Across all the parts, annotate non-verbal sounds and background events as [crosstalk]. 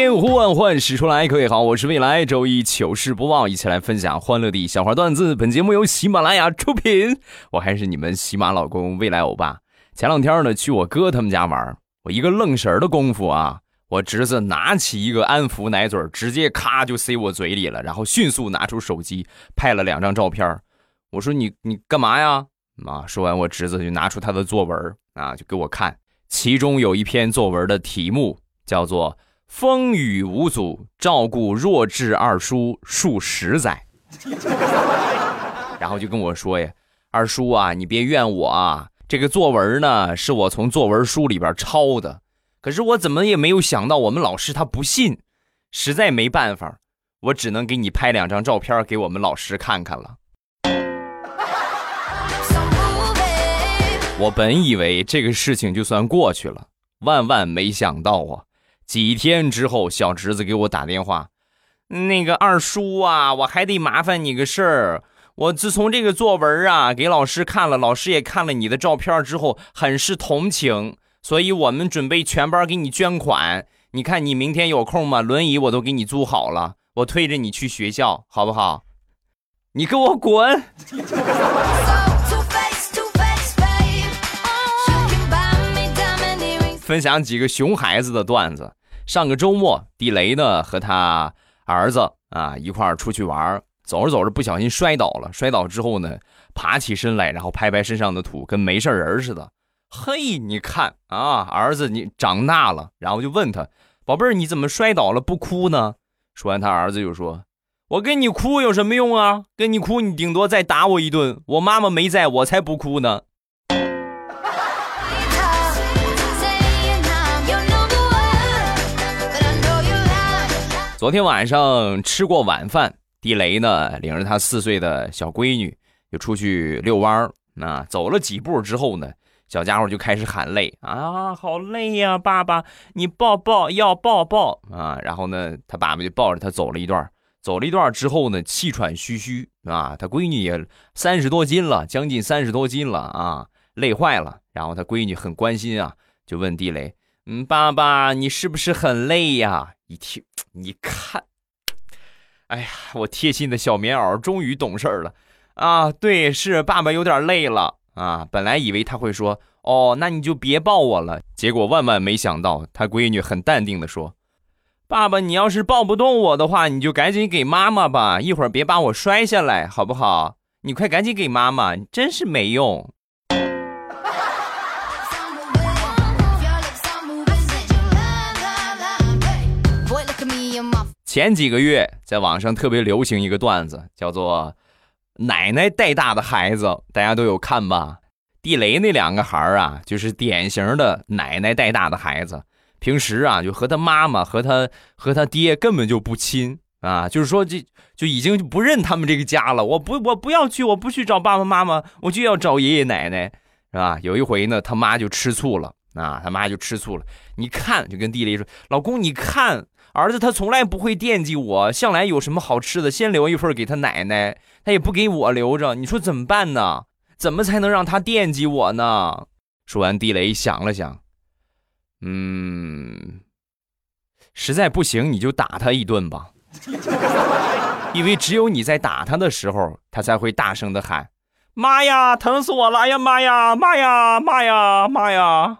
千呼万唤始出来，各位好，我是未来。周一糗事播报，一起来分享欢乐的小花段子。本节目由喜马拉雅出品，我还是你们喜马老公未来欧巴。前两天呢，去我哥他们家玩，我一个愣神的功夫啊，我侄子拿起一个安抚奶嘴，直接咔就塞我嘴里了，然后迅速拿出手机拍了两张照片。我说你你干嘛呀？啊，说完我侄子就拿出他的作文啊，就给我看，其中有一篇作文的题目叫做。风雨无阻，照顾弱智二叔数十载，然后就跟我说呀：“二叔啊，你别怨我啊，这个作文呢是我从作文书里边抄的，可是我怎么也没有想到我们老师他不信，实在没办法，我只能给你拍两张照片给我们老师看看了。”我本以为这个事情就算过去了，万万没想到啊！几天之后，小侄子给我打电话，那个二叔啊，我还得麻烦你个事儿。我自从这个作文啊给老师看了，老师也看了你的照片之后，很是同情，所以我们准备全班给你捐款。你看你明天有空吗？轮椅我都给你租好了，我推着你去学校，好不好？你给我滚！分享几个熊孩子的段子。上个周末，地雷呢和他儿子啊一块儿出去玩，走着走着不小心摔倒了。摔倒之后呢，爬起身来，然后拍拍身上的土，跟没事人似的。嘿，你看啊，儿子你长大了。然后就问他，宝贝儿，你怎么摔倒了不哭呢？说完，他儿子就说：“我跟你哭有什么用啊？跟你哭，你顶多再打我一顿。我妈妈没在，我才不哭呢。”昨天晚上吃过晚饭，地雷呢领着他四岁的小闺女就出去遛弯儿。那走了几步之后呢，小家伙就开始喊累啊，好累呀，爸爸，你抱抱，要抱抱啊。然后呢，他爸爸就抱着他走了一段，走了一段之后呢，气喘吁吁啊。他闺女也三十多斤了，将近三十多斤了啊，累坏了。然后他闺女很关心啊，就问地雷，嗯，爸爸，你是不是很累呀？一听，你看，哎呀，我贴心的小棉袄终于懂事了啊！对，是爸爸有点累了啊。本来以为他会说，哦，那你就别抱我了。结果万万没想到，他闺女很淡定的说：“爸爸，你要是抱不动我的话，你就赶紧给妈妈吧，一会儿别把我摔下来，好不好？你快赶紧给妈妈，真是没用。”前几个月在网上特别流行一个段子，叫做“奶奶带大的孩子”，大家都有看吧？地雷那两个孩儿啊，就是典型的奶奶带大的孩子。平时啊，就和他妈妈和他和他爹根本就不亲啊，就是说这就已经不认他们这个家了。我不，我不要去，我不去找爸爸妈妈，我就要找爷爷奶奶，是吧？有一回呢，他妈就吃醋了啊，他妈就吃醋了。你看，就跟地雷说：“老公，你看。”儿子他从来不会惦记我，向来有什么好吃的先留一份给他奶奶，他也不给我留着。你说怎么办呢？怎么才能让他惦记我呢？说完，地雷想了想，嗯，实在不行你就打他一顿吧，[laughs] 因为只有你在打他的时候，他才会大声的喊：“妈呀，疼死我了！哎呀妈呀，妈呀，妈呀，妈呀！”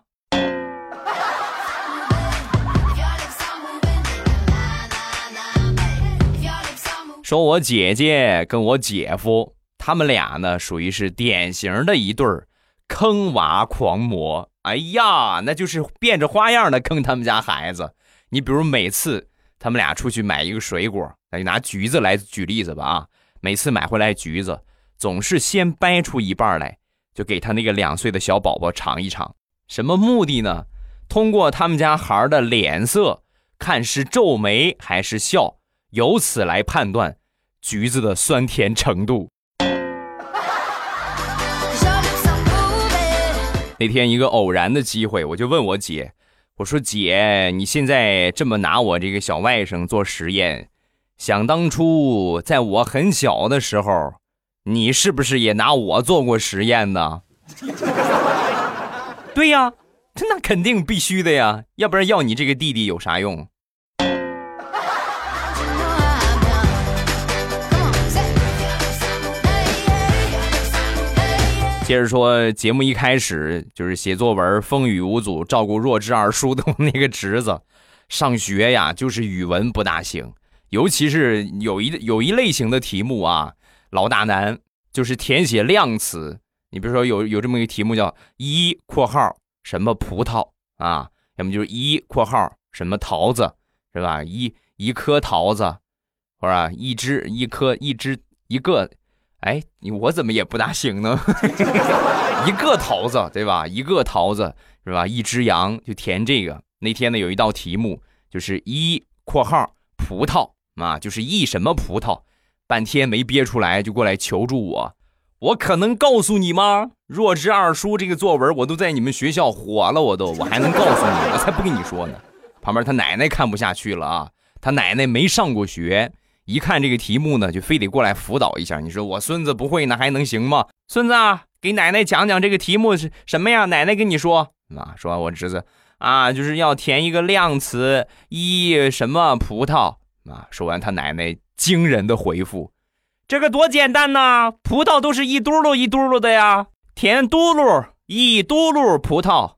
[laughs] 说我姐姐跟我姐夫，他们俩呢属于是典型的一对坑娃狂魔。哎呀，那就是变着花样的坑他们家孩子。你比如每次他们俩出去买一个水果，那就拿橘子来举例子吧啊。每次买回来橘子，总是先掰出一半来，就给他那个两岁的小宝宝尝一尝。什么目的呢？通过他们家孩的脸色，看是皱眉还是笑，由此来判断。橘子的酸甜程度。[laughs] 那天一个偶然的机会，我就问我姐，我说姐，你现在这么拿我这个小外甥做实验，想当初在我很小的时候，你是不是也拿我做过实验呢？[laughs] 对呀，那肯定必须的呀，要不然要你这个弟弟有啥用？接着说，节目一开始就是写作文，风雨无阻，照顾弱智二叔的 [laughs] 那个侄子，上学呀，就是语文不大行，尤其是有一有一类型的题目啊，老大难，就是填写量词。你比如说有有这么一个题目叫一括号什么葡萄啊，要么就是一括号什么桃子，是吧？一一颗桃子，或者一只一颗一只一个。哎，我怎么也不大行呢？[laughs] 一个桃子，对吧？一个桃子是吧？一只羊就填这个。那天呢，有一道题目就是一括号葡萄啊，就是一什么葡萄，半天没憋出来，就过来求助我。我可能告诉你吗？弱智二叔这个作文我都在你们学校火了，我都我还能告诉你？我 [laughs] 才不跟你说呢。旁边他奶奶看不下去了啊，他奶奶没上过学。一看这个题目呢，就非得过来辅导一下。你说我孙子不会，那还能行吗？孙子啊，给奶奶讲讲这个题目是什么呀？奶奶跟你说啊，说我侄子啊，就是要填一个量词，一什么葡萄啊。说完，他奶奶惊人的回复：“这个多简单呐，葡萄都是一嘟噜一嘟噜的呀，填嘟噜一嘟噜葡萄。”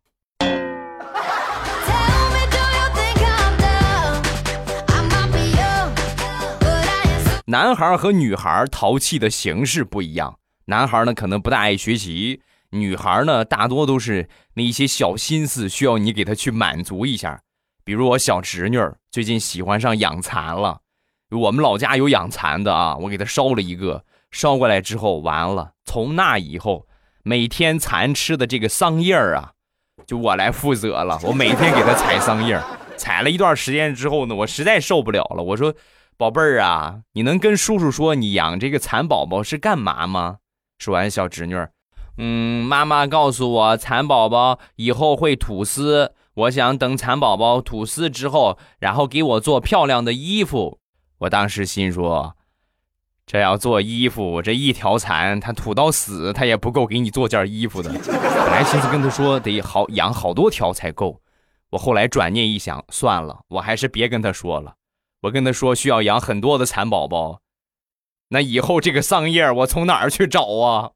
男孩和女孩淘气的形式不一样，男孩呢可能不大爱学习，女孩呢大多都是那一些小心思需要你给他去满足一下。比如我小侄女最近喜欢上养蚕了，我们老家有养蚕的啊，我给她烧了一个，烧过来之后完了，从那以后每天蚕吃的这个桑叶儿啊，就我来负责了，我每天给她采桑叶儿，采了一段时间之后呢，我实在受不了了，我说。宝贝儿啊，你能跟叔叔说你养这个蚕宝宝是干嘛吗？说完，小侄女儿，嗯，妈妈告诉我，蚕宝宝以后会吐丝，我想等蚕宝宝吐丝之后，然后给我做漂亮的衣服。我当时心说，这要做衣服，这一条蚕它吐到死，它也不够给你做件衣服的。本来寻思跟他说得好养好多条才够，我后来转念一想，算了，我还是别跟他说了。我跟他说需要养很多的蚕宝宝，那以后这个桑叶我从哪儿去找啊？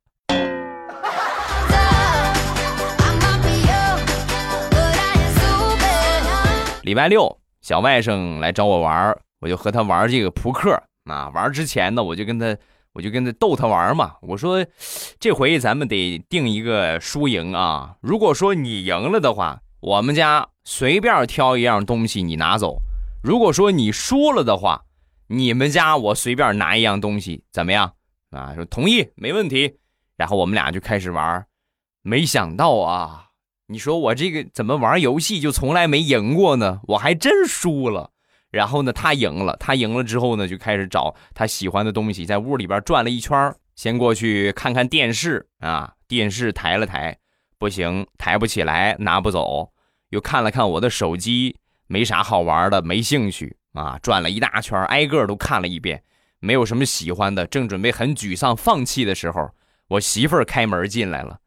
礼拜六，小外甥来找我玩，我就和他玩这个扑克啊。玩之前呢，我就跟他，我就跟他逗他玩嘛。我说，这回咱们得定一个输赢啊。如果说你赢了的话，我们家随便挑一样东西你拿走。如果说你输了的话，你们家我随便拿一样东西，怎么样？啊，说同意，没问题。然后我们俩就开始玩，没想到啊，你说我这个怎么玩游戏就从来没赢过呢？我还真输了。然后呢，他赢了，他赢了之后呢，就开始找他喜欢的东西，在屋里边转了一圈，先过去看看电视啊，电视抬了抬，不行，抬不起来，拿不走，又看了看我的手机。没啥好玩的，没兴趣啊！转了一大圈，挨个都看了一遍，没有什么喜欢的。正准备很沮丧、放弃的时候，我媳妇儿开门进来了。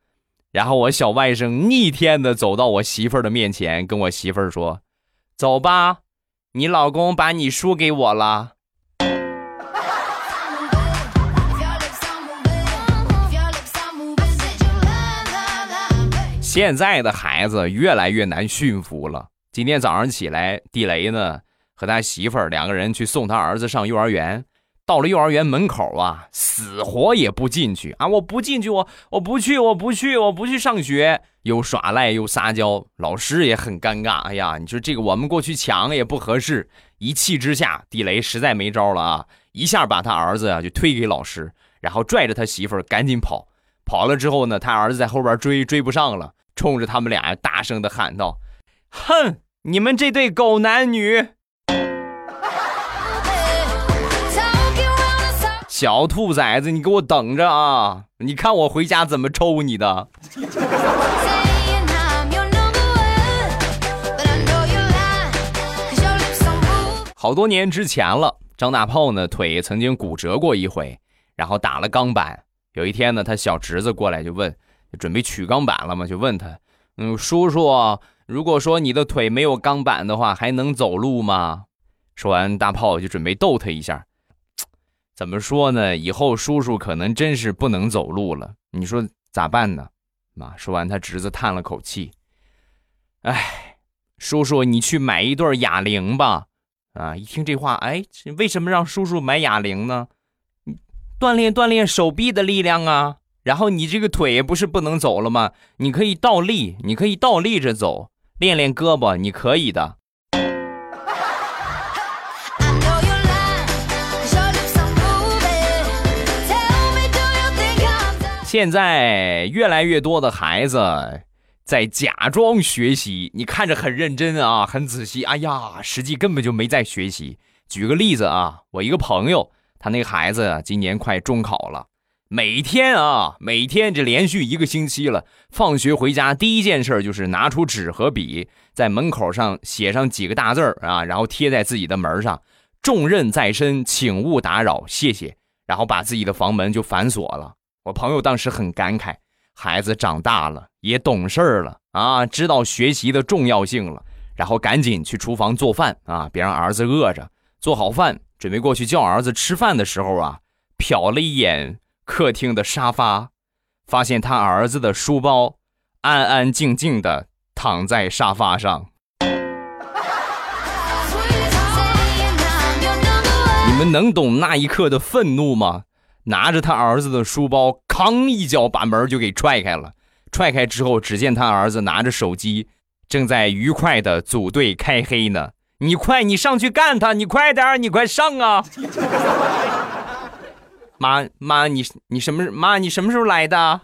然后我小外甥逆天的走到我媳妇儿的面前，跟我媳妇儿说：“走吧，你老公把你输给我了。”现在的孩子越来越难驯服了。今天早上起来，地雷呢和他媳妇儿两个人去送他儿子上幼儿园。到了幼儿园门口啊，死活也不进去啊！我不进去，我我不去，我不去，我不去上学，又耍赖又撒娇，老师也很尴尬。哎呀，你说这个我们过去抢也不合适。一气之下，地雷实在没招了啊，一下把他儿子啊就推给老师，然后拽着他媳妇儿赶紧跑。跑了之后呢，他儿子在后边追，追不上了，冲着他们俩大声的喊道。哼！你们这对狗男女，[laughs] 小兔崽子，你给我等着啊！你看我回家怎么抽你的！[laughs] 好多年之前了，张大炮呢腿曾经骨折过一回，然后打了钢板。有一天呢，他小侄子过来就问，准备取钢板了嘛，就问他，嗯，叔叔，如果说你的腿没有钢板的话，还能走路吗？说完，大炮就准备逗他一下，[tsk] 怎么说呢？以后叔叔可能真是不能走路了，你说咋办呢？妈，说完，他侄子叹了口气，哎，叔叔，你去买一对哑铃吧。啊，一听这话，哎，为什么让叔叔买哑铃呢？锻炼锻炼手臂的力量啊。然后你这个腿不是不能走了吗？你可以倒立，你可以倒立着走，练练胳膊，你可以的。现在越来越多的孩子在假装学习，你看着很认真啊，很仔细。哎呀，实际根本就没在学习。举个例子啊，我一个朋友，他那个孩子今年快中考了，每天啊，每天这连续一个星期了，放学回家第一件事就是拿出纸和笔，在门口上写上几个大字啊，然后贴在自己的门上：“重任在身，请勿打扰，谢谢。”然后把自己的房门就反锁了。我朋友当时很感慨，孩子长大了，也懂事儿了啊，知道学习的重要性了，然后赶紧去厨房做饭啊，别让儿子饿着。做好饭，准备过去叫儿子吃饭的时候啊，瞟了一眼客厅的沙发，发现他儿子的书包安安静静的躺在沙发上。[laughs] 你们能懂那一刻的愤怒吗？拿着他儿子的书包，哐一脚把门就给踹开了。踹开之后，只见他儿子拿着手机，正在愉快的组队开黑呢。你快，你上去干他！你快点你快上啊！[laughs] 妈妈，你你什么妈？你什么时候来的？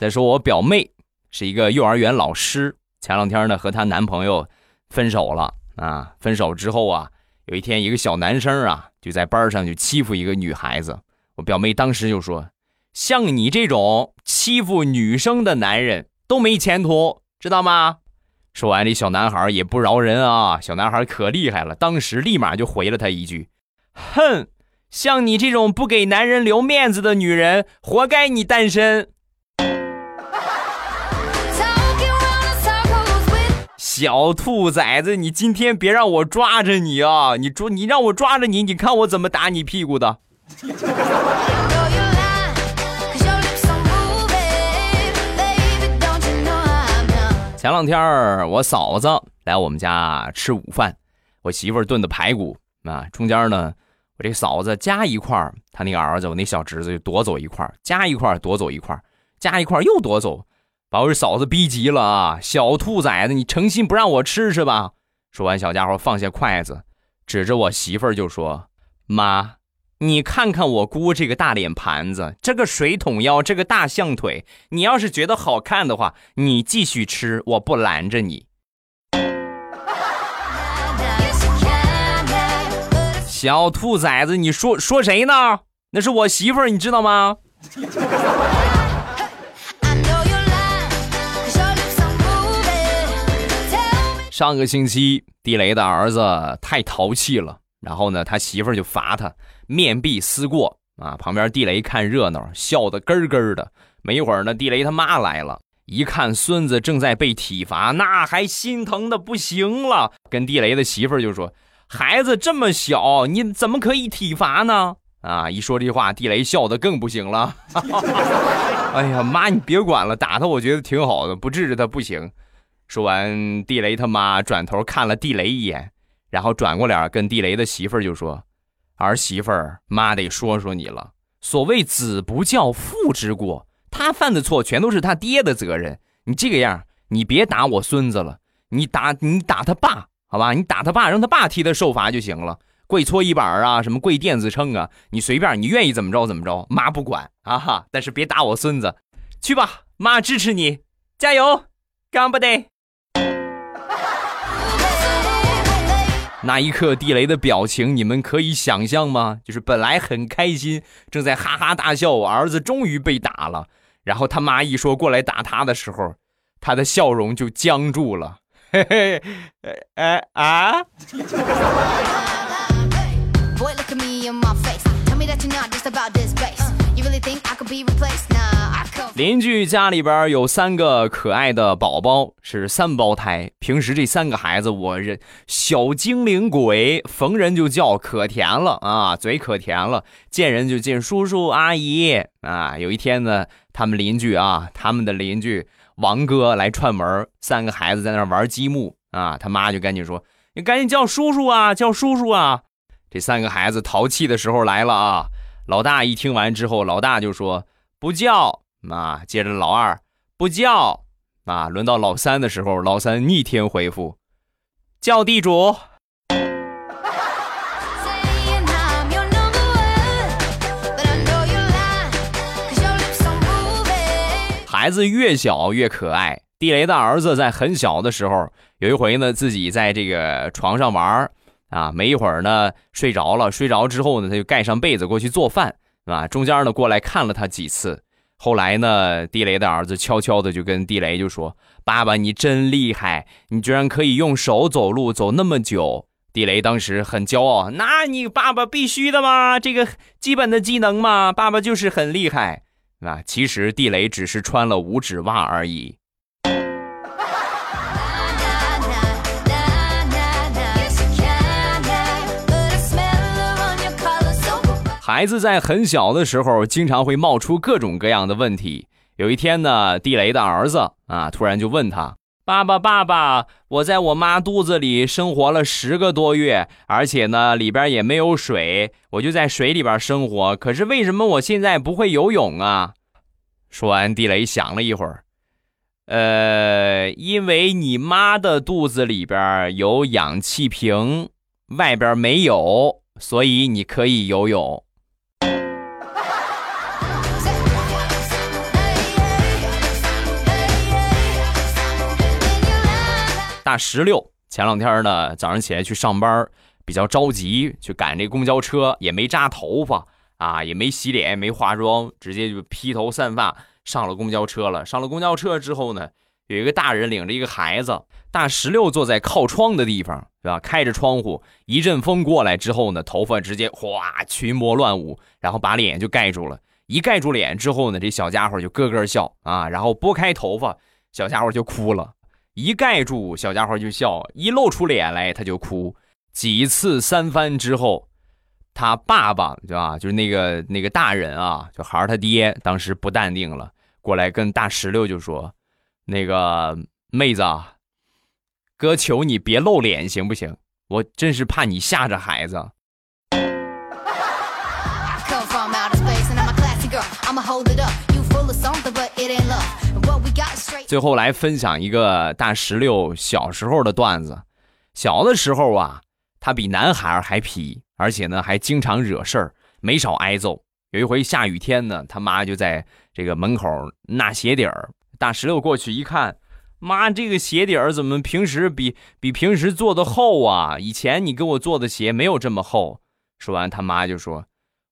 再说我表妹是一个幼儿园老师，前两天呢和她男朋友分手了。啊！分手之后啊，有一天一个小男生啊就在班上就欺负一个女孩子。我表妹当时就说：“像你这种欺负女生的男人都没前途，知道吗？”说完，这小男孩也不饶人啊！小男孩可厉害了，当时立马就回了他一句：“哼，像你这种不给男人留面子的女人，活该你单身。”小兔崽子，你今天别让我抓着你啊！你抓你让我抓着你，你看我怎么打你屁股的。前两天我嫂子来我们家吃午饭，我媳妇炖的排骨啊，中间呢，我这嫂子夹一块她那个儿子，我那小侄子就夺走一块夹一块夺走一块夹一块又夺走。把我嫂子逼急了啊！小兔崽子，你诚心不让我吃是吧？说完，小家伙放下筷子，指着我媳妇儿就说：“妈，你看看我姑这个大脸盘子，这个水桶腰，这个大象腿，你要是觉得好看的话，你继续吃，我不拦着你。”小兔崽子，你说说谁呢？那是我媳妇儿，你知道吗？上个星期，地雷的儿子太淘气了，然后呢，他媳妇儿就罚他面壁思过啊。旁边地雷看热闹，笑得咯咯的。没一会儿呢，地雷他妈来了，一看孙子正在被体罚，那还心疼的不行了，跟地雷的媳妇儿就说：“孩子这么小，你怎么可以体罚呢？”啊，一说这话，地雷笑得更不行了。哎呀妈，你别管了，打他我觉得挺好的，不治治他不行。说完，地雷他妈转头看了地雷一眼，然后转过脸跟地雷的媳妇儿就说：“儿媳妇儿，妈得说说你了。所谓子不教，父之过。他犯的错全都是他爹的责任。你这个样，你别打我孙子了，你打你打他爸，好吧？你打他爸，让他爸替他受罚就行了。跪搓衣板啊，什么跪电子秤啊，你随便，你愿意怎么着怎么着，妈不管啊哈。但是别打我孙子，去吧，妈支持你，加油，干不得！”那一刻，地雷的表情，你们可以想象吗？就是本来很开心，正在哈哈大笑，我儿子终于被打了。然后他妈一说过来打他的时候，他的笑容就僵住了。[laughs] 嘿嘿，哎啊！邻居家里边有三个可爱的宝宝，是三胞胎。平时这三个孩子，我这小精灵鬼，逢人就叫，可甜了啊，嘴可甜了，见人就见叔叔阿姨啊。有一天呢，他们邻居啊，他们的邻居王哥来串门，三个孩子在那玩积木啊，他妈就赶紧说：“你赶紧叫叔叔啊，叫叔叔啊！”这三个孩子淘气的时候来了啊。老大一听完之后，老大就说：“不叫。”啊，接着老二不叫，啊，轮到老三的时候，老三逆天回复，叫地主。[laughs] 孩子越小越可爱。地雷的儿子在很小的时候，有一回呢，自己在这个床上玩啊，没一会儿呢，睡着了。睡着之后呢，他就盖上被子过去做饭，啊，中间呢过来看了他几次。后来呢，地雷的儿子悄悄的就跟地雷就说：“爸爸，你真厉害，你居然可以用手走路走那么久。”地雷当时很骄傲：“那你爸爸必须的嘛，这个基本的技能嘛，爸爸就是很厉害啊。”其实地雷只是穿了五指袜而已。孩子在很小的时候，经常会冒出各种各样的问题。有一天呢，地雷的儿子啊，突然就问他：“爸爸，爸爸，我在我妈肚子里生活了十个多月，而且呢，里边也没有水，我就在水里边生活。可是为什么我现在不会游泳啊？”说完，地雷想了一会儿，呃，因为你妈的肚子里边有氧气瓶，外边没有，所以你可以游泳。大石榴前两天呢，早上起来去上班，比较着急，去赶这公交车，也没扎头发啊，也没洗脸，没化妆，直接就披头散发上了公交车了。上了公交车之后呢，有一个大人领着一个孩子，大石榴坐在靠窗的地方，对吧？开着窗户，一阵风过来之后呢，头发直接哗群魔乱舞，然后把脸就盖住了。一盖住脸之后呢，这小家伙就咯咯笑啊，然后拨开头发，小家伙就哭了。一盖住，小家伙就笑；一露出脸来，他就哭。几次三番之后，他爸爸对吧？就是那个那个大人啊，就孩儿他爹，当时不淡定了，过来跟大石榴就说：“那个妹子，哥求你别露脸行不行？我真是怕你吓着孩子。”最后来分享一个大石榴小时候的段子。小的时候啊，他比男孩还皮，而且呢还经常惹事儿，没少挨揍。有一回下雨天呢，他妈就在这个门口纳鞋底儿。大石榴过去一看，妈，这个鞋底儿怎么平时比 [laughs] 比平时做的厚啊？以前你给我做的鞋没有这么厚。说完，他妈就说。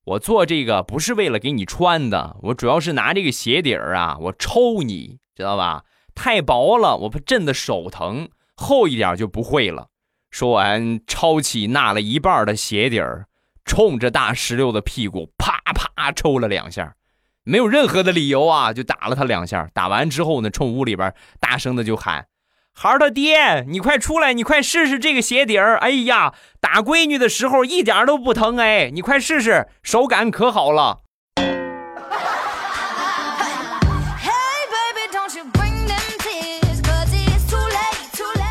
我做这个不是为了给你穿的，我主要是拿这个鞋底儿啊，我抽你知道吧？太薄了，我怕震的手疼；厚一点就不会了。说完，抄起纳了一半的鞋底儿，冲着大石榴的屁股啪啪抽了两下，没有任何的理由啊，就打了他两下。打完之后呢，冲屋里边大声的就喊。孩儿他爹，你快出来！你快试试这个鞋底儿。哎呀，打闺女的时候一点都不疼哎！你快试试，手感可好了。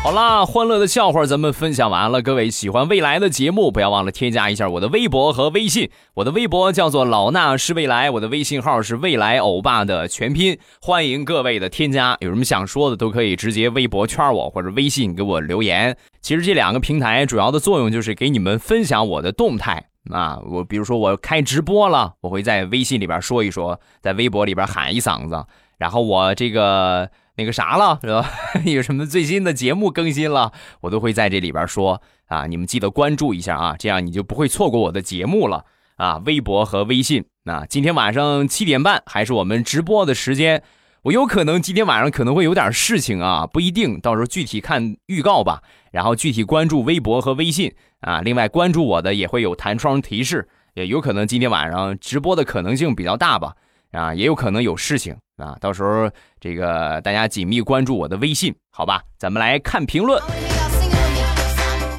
好啦，欢乐的笑话咱们分享完了。各位喜欢未来的节目，不要忘了添加一下我的微博和微信。我的微博叫做老衲是未来，我的微信号是未来欧巴的全拼。欢迎各位的添加，有什么想说的都可以直接微博圈我或者微信给我留言。其实这两个平台主要的作用就是给你们分享我的动态啊。我比如说我开直播了，我会在微信里边说一说，在微博里边喊一嗓子，然后我这个。那个啥了是吧？[laughs] 有什么最新的节目更新了，我都会在这里边说啊。你们记得关注一下啊，这样你就不会错过我的节目了啊。微博和微信啊，今天晚上七点半还是我们直播的时间。我有可能今天晚上可能会有点事情啊，不一定，到时候具体看预告吧。然后具体关注微博和微信啊，另外关注我的也会有弹窗提示，也有可能今天晚上直播的可能性比较大吧。啊，也有可能有事情啊，到时候这个大家紧密关注我的微信，好吧？咱们来看评论。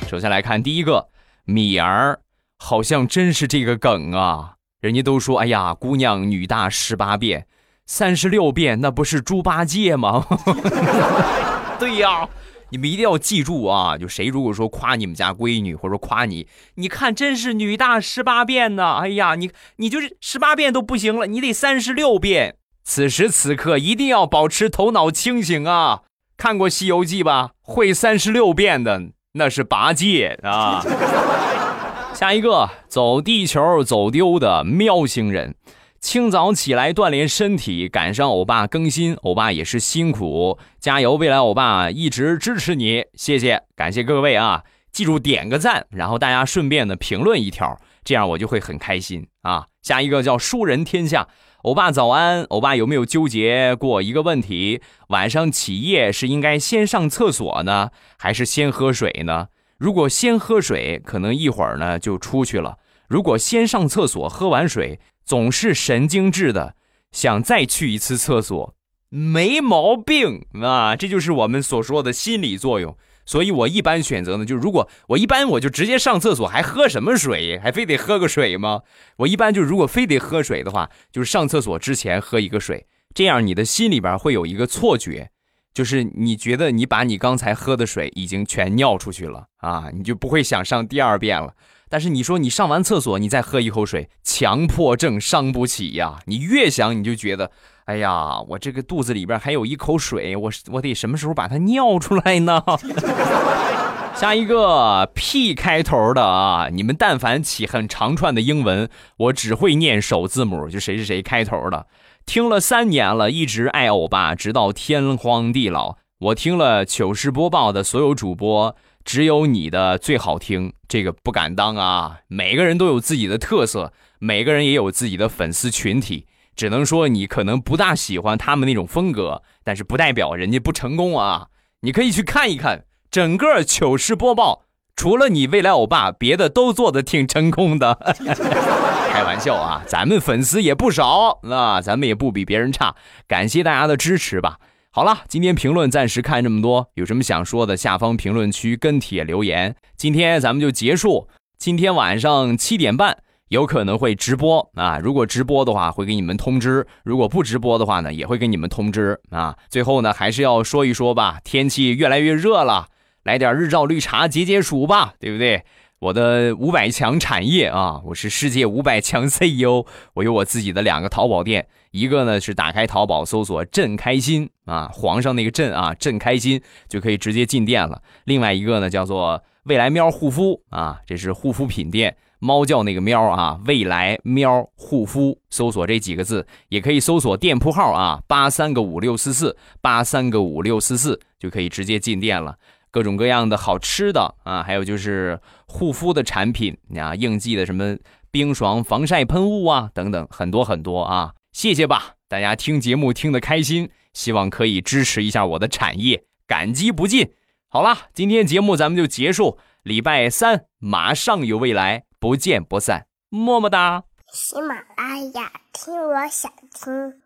首先来看第一个，米儿好像真是这个梗啊！人家都说，哎呀，姑娘女大十八变，三十六变那不是猪八戒吗？[laughs] 对呀。你们一定要记住啊！就谁如果说夸你们家闺女，或者说夸你，你看真是女大十八变呢。哎呀，你你就是十八变都不行了，你得三十六变。此时此刻一定要保持头脑清醒啊！看过《西游记》吧？会三十六变的那是八戒啊。[laughs] 下一个走地球走丢的喵星人。清早起来锻炼身体，赶上欧巴更新，欧巴也是辛苦，加油！未来欧巴一直支持你，谢谢，感谢各位啊！记住点个赞，然后大家顺便的评论一条，这样我就会很开心啊！下一个叫输人天下，欧巴早安，欧巴有没有纠结过一个问题？晚上起夜是应该先上厕所呢，还是先喝水呢？如果先喝水，可能一会儿呢就出去了；如果先上厕所，喝完水。总是神经质的，想再去一次厕所，没毛病啊！这就是我们所说的心理作用。所以我一般选择呢，就如果我一般我就直接上厕所，还喝什么水？还非得喝个水吗？我一般就如果非得喝水的话，就是上厕所之前喝一个水，这样你的心里边会有一个错觉，就是你觉得你把你刚才喝的水已经全尿出去了啊，你就不会想上第二遍了。但是你说你上完厕所，你再喝一口水，强迫症伤不起呀！你越想你就觉得，哎呀，我这个肚子里边还有一口水，我我得什么时候把它尿出来呢？[laughs] 下一个 P 开头的啊，你们但凡起很长串的英文，我只会念首字母，就谁是谁开头的。听了三年了，一直爱欧巴，直到天荒地老。我听了糗事播报的所有主播。只有你的最好听，这个不敢当啊！每个人都有自己的特色，每个人也有自己的粉丝群体，只能说你可能不大喜欢他们那种风格，但是不代表人家不成功啊！你可以去看一看整个糗事播报，除了你未来欧巴，别的都做的挺成功的。[laughs] 开玩笑啊，咱们粉丝也不少啊，咱们也不比别人差，感谢大家的支持吧。好了，今天评论暂时看这么多，有什么想说的，下方评论区跟帖留言。今天咱们就结束，今天晚上七点半有可能会直播啊，如果直播的话会给你们通知，如果不直播的话呢也会给你们通知啊。最后呢还是要说一说吧，天气越来越热了，来点日照绿茶解解暑吧，对不对？我的五百强产业啊，我是世界五百强 CEO，我有我自己的两个淘宝店，一个呢是打开淘宝搜索“朕开心”啊，皇上那个“朕”啊，“朕开心”就可以直接进店了。另外一个呢叫做“未来喵护肤”啊，这是护肤品店，猫叫那个喵啊，“未来喵护肤”，搜索这几个字，也可以搜索店铺号啊，八三个五六四四八三个五六四四就可以直接进店了。各种各样的好吃的啊，还有就是护肤的产品啊，应季的什么冰爽防晒喷雾啊，等等，很多很多啊。谢谢吧，大家听节目听得开心，希望可以支持一下我的产业，感激不尽。好了，今天节目咱们就结束，礼拜三马上有未来，不见不散，么么哒。喜马拉雅听，我想听。